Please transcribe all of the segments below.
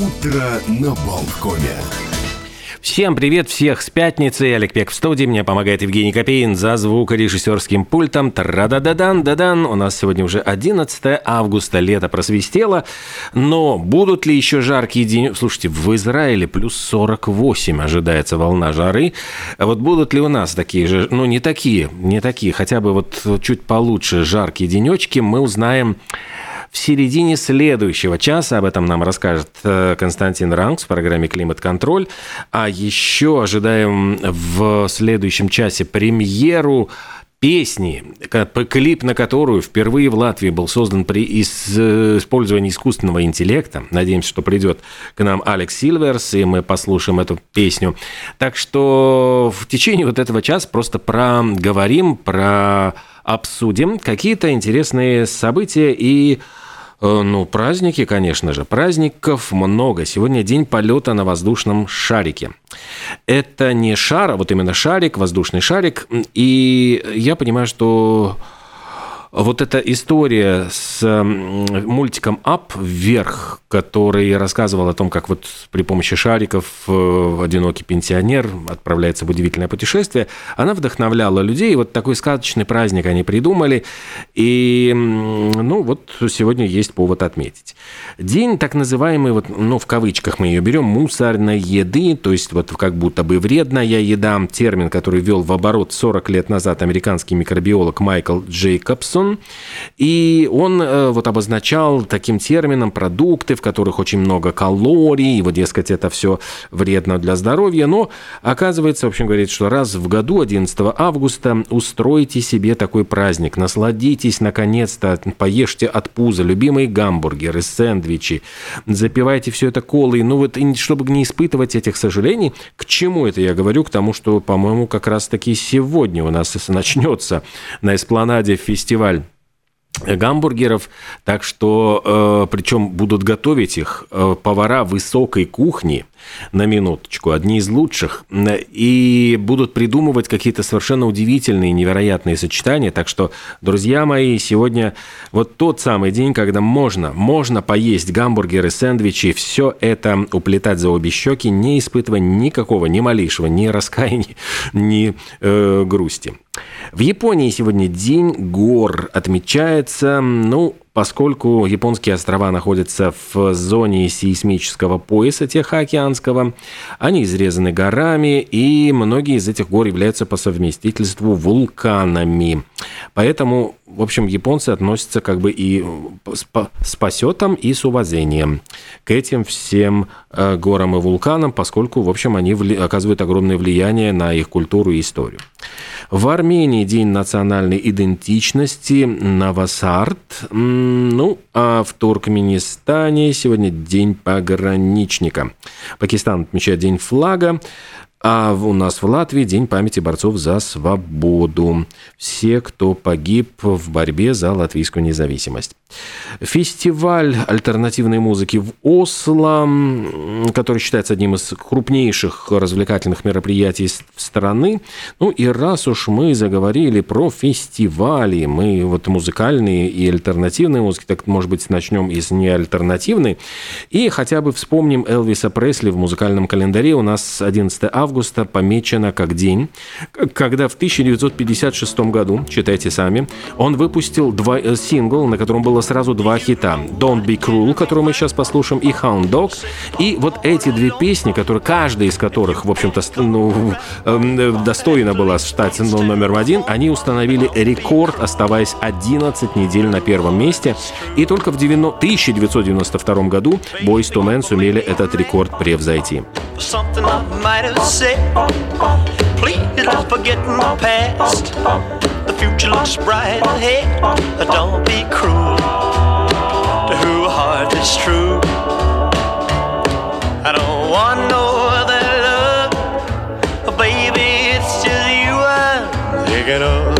Утро на Болткоме. Всем привет, всех с пятницы. Олег Пек в студии. Мне помогает Евгений Копейн за звукорежиссерским пультом. Тра-да-да-дан, да-дан. У нас сегодня уже 11 августа, лето просвистело. Но будут ли еще жаркие дни? Слушайте, в Израиле плюс 48 ожидается волна жары. А вот будут ли у нас такие же, ну не такие, не такие, хотя бы вот чуть получше жаркие денечки, мы узнаем в середине следующего часа об этом нам расскажет э, Константин Ранкс в программе «Климат-контроль». А еще ожидаем в следующем часе премьеру песни, клип на которую впервые в Латвии был создан при э, использовании искусственного интеллекта. Надеемся, что придет к нам Алекс Сильверс, и мы послушаем эту песню. Так что в течение вот этого часа просто проговорим, про обсудим какие-то интересные события и ну, праздники, конечно же. Праздников много. Сегодня день полета на воздушном шарике. Это не шар, а вот именно шарик, воздушный шарик. И я понимаю, что вот эта история с мультиком «Ап» вверх, который рассказывал о том, как вот при помощи шариков э, одинокий пенсионер отправляется в удивительное путешествие, она вдохновляла людей. Вот такой сказочный праздник они придумали. И, ну, вот сегодня есть повод отметить. День так называемый, вот, ну, в кавычках мы ее берем, мусорной еды, то есть вот как будто бы вредная еда, термин, который ввел в оборот 40 лет назад американский микробиолог Майкл Джейкобсон, Джонсон, и он э, вот обозначал таким термином продукты, в которых очень много калорий, и вот, дескать, это все вредно для здоровья, но оказывается, в общем, говорит, что раз в году, 11 августа, устройте себе такой праздник, насладитесь, наконец-то, поешьте от пуза любимые гамбургеры, сэндвичи, запивайте все это колой, ну вот, чтобы не испытывать этих сожалений, к чему это я говорю? К тому, что, по-моему, как раз-таки сегодня у нас начнется на эспланаде фестиваль гамбургеров, так что, э, причем будут готовить их э, повара высокой кухни, на минуточку, одни из лучших, и будут придумывать какие-то совершенно удивительные, невероятные сочетания, так что, друзья мои, сегодня вот тот самый день, когда можно, можно поесть гамбургеры, сэндвичи, все это уплетать за обе щеки, не испытывая никакого, ни малейшего, ни раскаяния, ни э, грусти. В Японии сегодня День гор. Отмечается, ну, поскольку японские острова находятся в зоне сейсмического пояса Тихоокеанского, они изрезаны горами, и многие из этих гор являются по совместительству вулканами. Поэтому, в общем, японцы относятся как бы и с посетом, и с уважением к этим всем э, горам и вулканам, поскольку, в общем, они оказывают огромное влияние на их культуру и историю. В Армении День национальной идентичности Навасарт. Ну, а в Туркменистане сегодня День пограничника. Пакистан отмечает День флага. А у нас в Латвии День памяти борцов за свободу. Все, кто погиб в борьбе за латвийскую независимость. Фестиваль альтернативной музыки в Осло, который считается одним из крупнейших развлекательных мероприятий страны. Ну и раз уж мы заговорили про фестивали, мы вот музыкальные и альтернативные музыки, так, может быть, начнем из неальтернативной. И хотя бы вспомним Элвиса Пресли в музыкальном календаре. У нас 11 августа августа помечено как день, когда в 1956 году, читайте сами, он выпустил два, э, сингл, на котором было сразу два хита. «Don't Be Cruel», который мы сейчас послушаем, и «Hound Dog». И вот эти две песни, которые, каждая из которых, в общем-то, ну, эм, э, достойна была стать ну, номером один, они установили рекорд, оставаясь 11 недель на первом месте. И только в 1992 году Boyz II Men сумели этот рекорд превзойти. Something I might have said. Please don't forget my past. The future looks bright ahead. Don't be cruel to who heart is true. I don't want no other love, baby. It's just you I'm thinking of.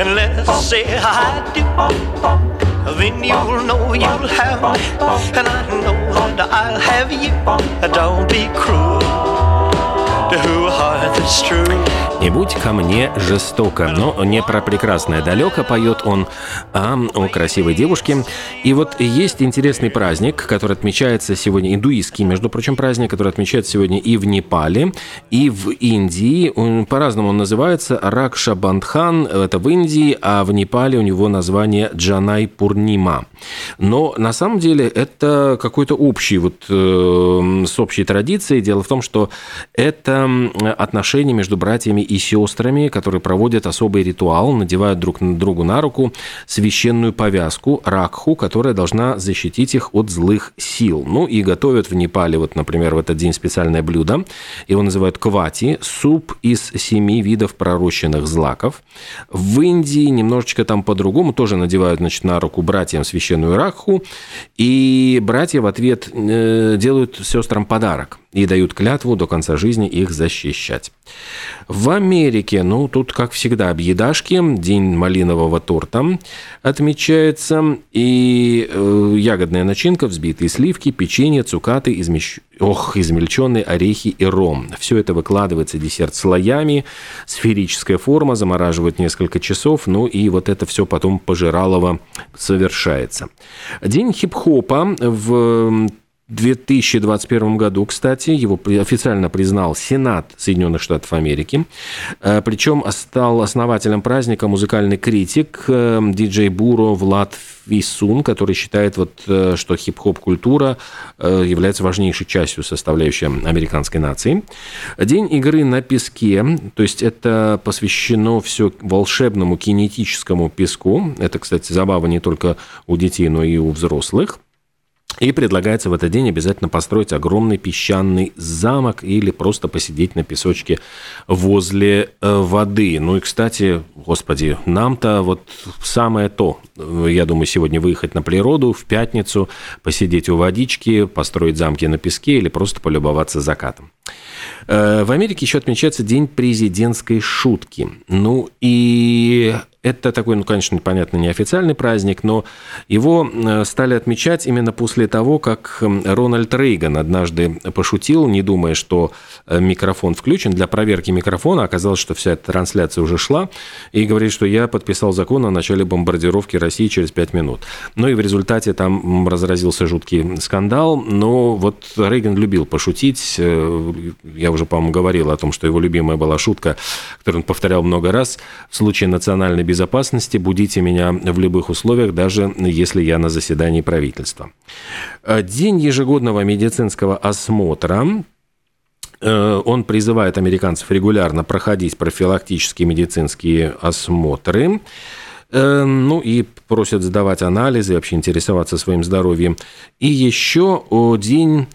and let's say I do. Then you'll know you'll have me, and I know that I'll have you. Don't be cruel «Не будь ко мне жестоко». Но не про прекрасное далеко поет он, а о красивой девушке. И вот есть интересный праздник, который отмечается сегодня, индуистский, между прочим, праздник, который отмечается сегодня и в Непале, и в Индии. По-разному он называется Ракша Бандхан, это в Индии, а в Непале у него название Джанай Пурнима. Но на самом деле это какой-то общий, вот э, с общей традицией. Дело в том, что это отношения между братьями и сестрами, которые проводят особый ритуал, надевают друг на другу на руку священную повязку, ракху, которая должна защитить их от злых сил. Ну и готовят в Непале, вот, например, в этот день специальное блюдо. Его называют квати, суп из семи видов пророщенных злаков. В Индии немножечко там по-другому тоже надевают, значит, на руку братьям священную ракху, и братья в ответ э, делают сестрам подарок и дают клятву до конца жизни их защищать. В Америке, ну, тут, как всегда, объедашки, день малинового торта отмечается, и э, ягодная начинка, взбитые сливки, печенье, цукаты, измещ... ох, измельченные орехи и ром. Все это выкладывается десерт слоями, сферическая форма, замораживают несколько часов, ну и вот это все потом пожиралово совершается. День хип-хопа в 2021 году, кстати, его официально признал Сенат Соединенных Штатов Америки. Э, Причем стал основателем праздника музыкальный критик э, диджей Буро Влад Висун, который считает, вот, э, что хип-хоп-культура является важнейшей частью составляющей американской нации. День игры на песке, то есть это посвящено все волшебному кинетическому песку. Это, кстати, забава не только у детей, но и у взрослых – и предлагается в этот день обязательно построить огромный песчаный замок или просто посидеть на песочке возле э, воды. Ну и, кстати, господи, нам-то вот самое то. Я думаю, сегодня выехать на природу в пятницу, посидеть у водички, построить замки на песке или просто полюбоваться закатом. Э, в Америке еще отмечается День президентской шутки. Ну и это такой, ну, конечно, понятно, неофициальный праздник, но его э, стали отмечать именно после того, как Рональд Рейган однажды пошутил, не думая, что э, микрофон включен. Для проверки микрофона оказалось, что вся эта трансляция уже шла, и говорит, что я подписал закон о начале бомбардировки России через 5 минут. Ну и в результате там разразился жуткий скандал, но вот Рейган любил пошутить. Э, я уже, по-моему, говорил о том, что его любимая была шутка, которую он повторял много раз. В случае национальной безопасности будите меня в любых условиях, даже если я на заседании правительства. Э, день ежегодного медицинского осмотра э, он призывает американцев регулярно проходить профилактические медицинские осмотры. Э, ну и просят сдавать анализы, вообще интересоваться своим здоровьем. И еще день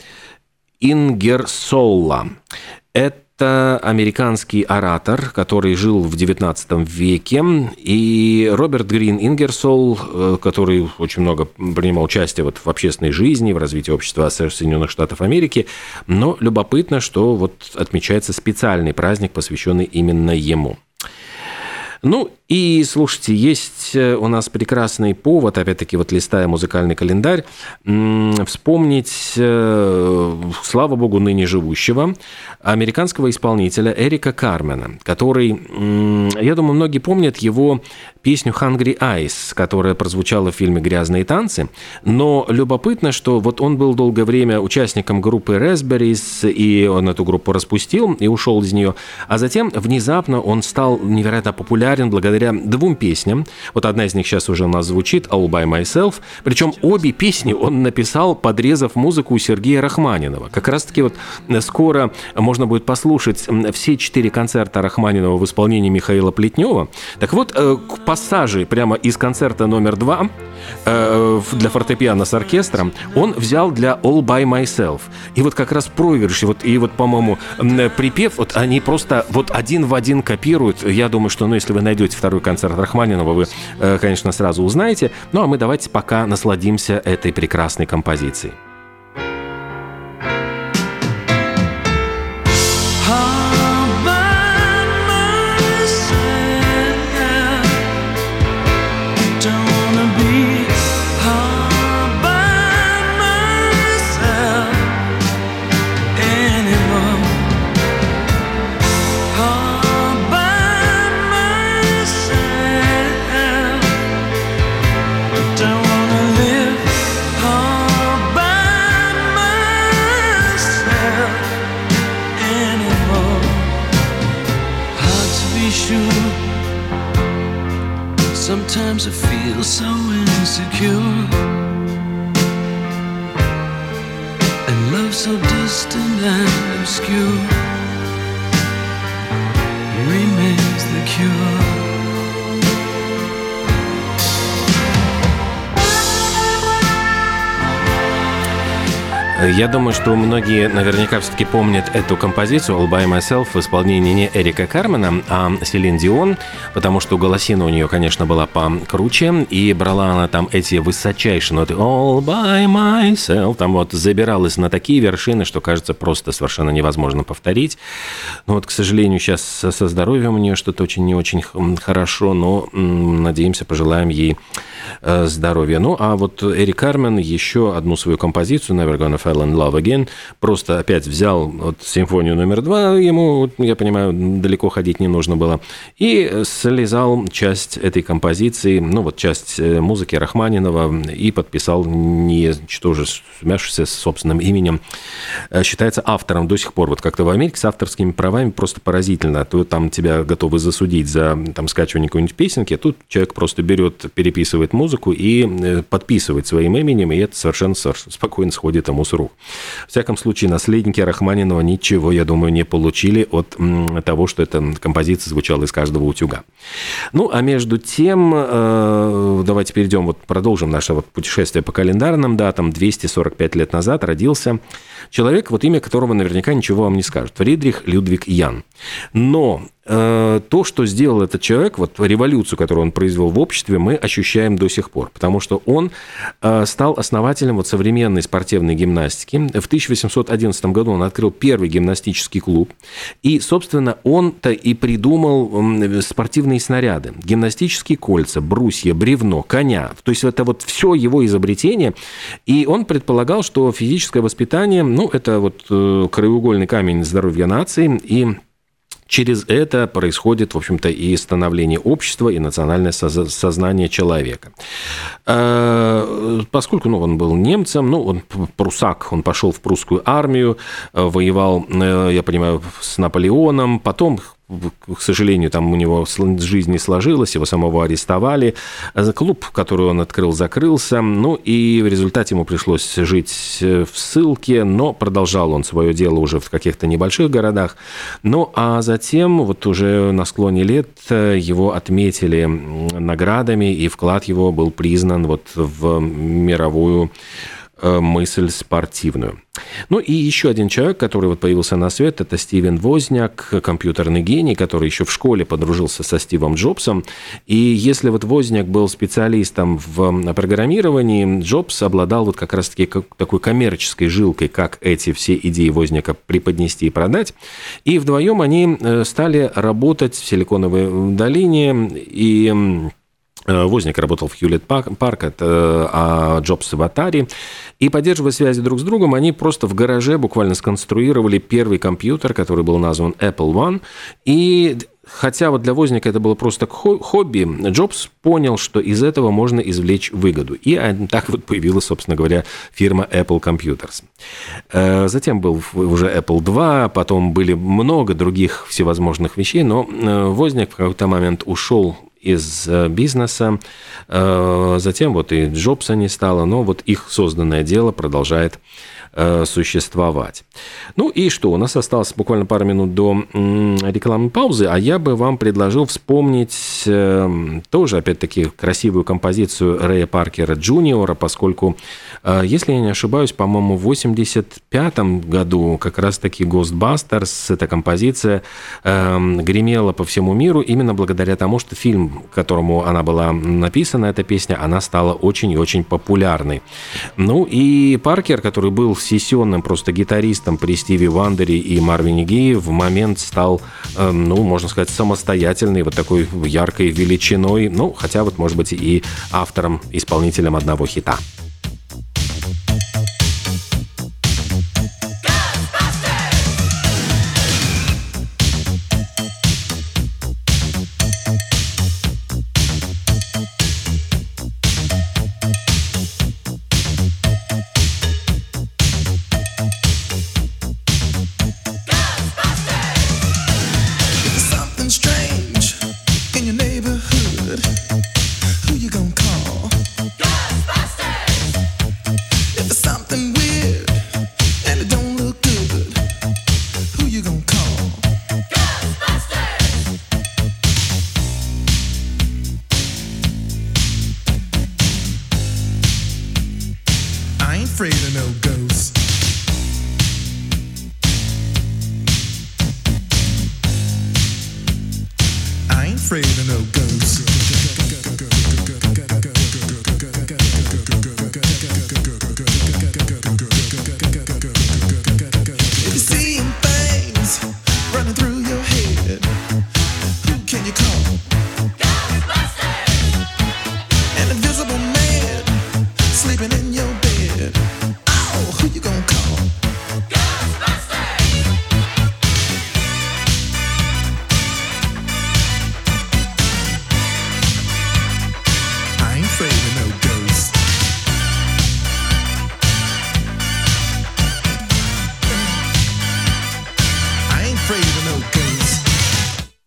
Ингерсолла. Это это американский оратор, который жил в XIX веке, и Роберт Грин Ингерсол, э, который очень много принимал участие вот в общественной жизни, в развитии общества Соединенных Штатов Америки, но любопытно, что вот отмечается специальный праздник, посвященный именно ему. Ну и, слушайте, есть э, у нас прекрасный повод, опять-таки, вот листая музыкальный календарь, вспомнить, э, слава богу, ныне живущего, американского исполнителя Эрика Кармена, который, я думаю, многие помнят его песню «Hungry Eyes», которая прозвучала в фильме «Грязные танцы», но любопытно, что вот он был долгое время участником группы Raspberries, и он эту группу распустил и ушел из нее, а затем внезапно он стал невероятно популярен благодаря двум песням. Вот одна из них сейчас уже у нас звучит, «All by myself». Причем обе песни он написал, подрезав музыку у Сергея Рахманинова. Как раз-таки вот скоро можно будет послушать все четыре концерта Рахманинова в исполнении Михаила Плетнева. Так вот, э, пассажи прямо из концерта номер два э, для фортепиано с оркестром он взял для «All by myself». И вот как раз проигрыш, и вот, и вот по-моему, припев, вот они просто вот один в один копируют. Я думаю, что, ну, если вы найдете второй концерт Рахманинова вы, э, конечно, сразу узнаете. Ну а мы давайте пока насладимся этой прекрасной композицией. Sometimes I feel so insecure. And love so distant and obscure remains the cure. Я думаю, что многие наверняка все-таки помнят эту композицию «All by Myself» в исполнении не Эрика Кармена, а Селин Дион, потому что голосина у нее, конечно, была покруче, и брала она там эти высочайшие ноты «All by Myself», там вот забиралась на такие вершины, что, кажется, просто совершенно невозможно повторить. Но вот, к сожалению, сейчас со здоровьем у нее что-то очень не очень хорошо, но надеемся, пожелаем ей э, здоровья. Ну, а вот Эрик Кармен еще одну свою композицию «Never Gonna Fell in Love просто опять взял вот симфонию номер два, ему, я понимаю, далеко ходить не нужно было, и слезал часть этой композиции, ну вот часть э, музыки Рахманинова и подписал, не что же, смявшийся с собственным именем, э, считается автором до сих пор. Вот как-то в Америке с авторскими правами просто поразительно. То там тебя готовы засудить за там, скачивание какой-нибудь песенки, а тут человек просто берет, переписывает музыку и э, подписывает своим именем, и это совершенно спокойно сходит ему с рук. В всяком случае, наследники Рахманинова ничего, я думаю, не получили от того, что эта композиция звучала из каждого утюга. Ну, а между тем, э, давайте перейдем, вот продолжим наше вот путешествие по календарным датам. 245 лет назад родился человек, вот имя которого наверняка ничего вам не скажет. Фридрих Людвиг Ян. Но то, что сделал этот человек, вот революцию, которую он произвел в обществе, мы ощущаем до сих пор, потому что он э, стал основателем вот современной спортивной гимнастики. В 1811 году он открыл первый гимнастический клуб, и, собственно, он-то и придумал спортивные снаряды, гимнастические кольца, брусья, бревно, коня. То есть это вот все его изобретение, и он предполагал, что физическое воспитание, ну, это вот э, краеугольный камень здоровья нации, и Через это происходит, в общем-то, и становление общества, и национальное сознание человека. Э, поскольку ну, он был немцем, ну, он прусак, он пошел в прусскую армию, э, воевал, э, я понимаю, с Наполеоном, потом к сожалению, там у него жизнь не сложилась, его самого арестовали. Клуб, который он открыл, закрылся. Ну и в результате ему пришлось жить в ссылке, но продолжал он свое дело уже в каких-то небольших городах. Ну а затем, вот уже на склоне лет, его отметили наградами, и вклад его был признан вот в мировую Э, мысль спортивную. Ну и еще один человек, который вот появился на свет, это Стивен Возняк, компьютерный гений, который еще в школе подружился со Стивом Джобсом. И если вот Возняк был специалистом в программировании, Джобс обладал вот как раз-таки такой коммерческой жилкой, как эти все идеи Возняка преподнести и продать. И вдвоем они э, стали работать в Силиконовой долине и Э, Возник работал в Hewlett Packard, э, а Джобс в Atari. И поддерживая связи друг с другом, они просто в гараже буквально сконструировали первый компьютер, который был назван Apple One. И Хотя вот для Возника это было просто хобби, Джобс понял, что из этого можно извлечь выгоду. И так вот появилась, собственно говоря, фирма Apple Computers. Э, затем был уже Apple II, потом были много других всевозможных вещей, но Возник в какой-то момент ушел из э, бизнеса. Э, затем вот и Джобса не стало, но вот их созданное дело продолжает существовать. Ну и что, у нас осталось буквально пару минут до рекламной паузы, а я бы вам предложил вспомнить э, тоже, опять-таки, красивую композицию Рэя Паркера Джуниора, поскольку, э, если я не ошибаюсь, по-моему, в 85 году как раз-таки Ghostbusters, эта композиция гремела по всему миру именно благодаря тому, что фильм, которому она была написана, эта песня, она стала очень и очень популярной. Ну и Паркер, который был сессионным просто гитаристом при Стиве Вандере и Марвине Гее в момент стал, эм, ну, можно сказать, самостоятельной, вот такой яркой величиной, ну, хотя вот, может быть, и автором, исполнителем одного хита.